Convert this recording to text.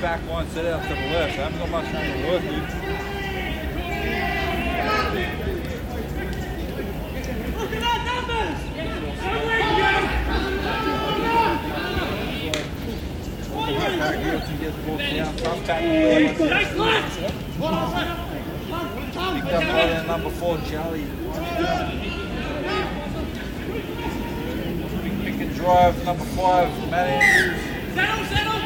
Back one, set out to the left. I haven't got much room to work, dude. Picked number four, Pick and drive, number five, Matt Settle, settle!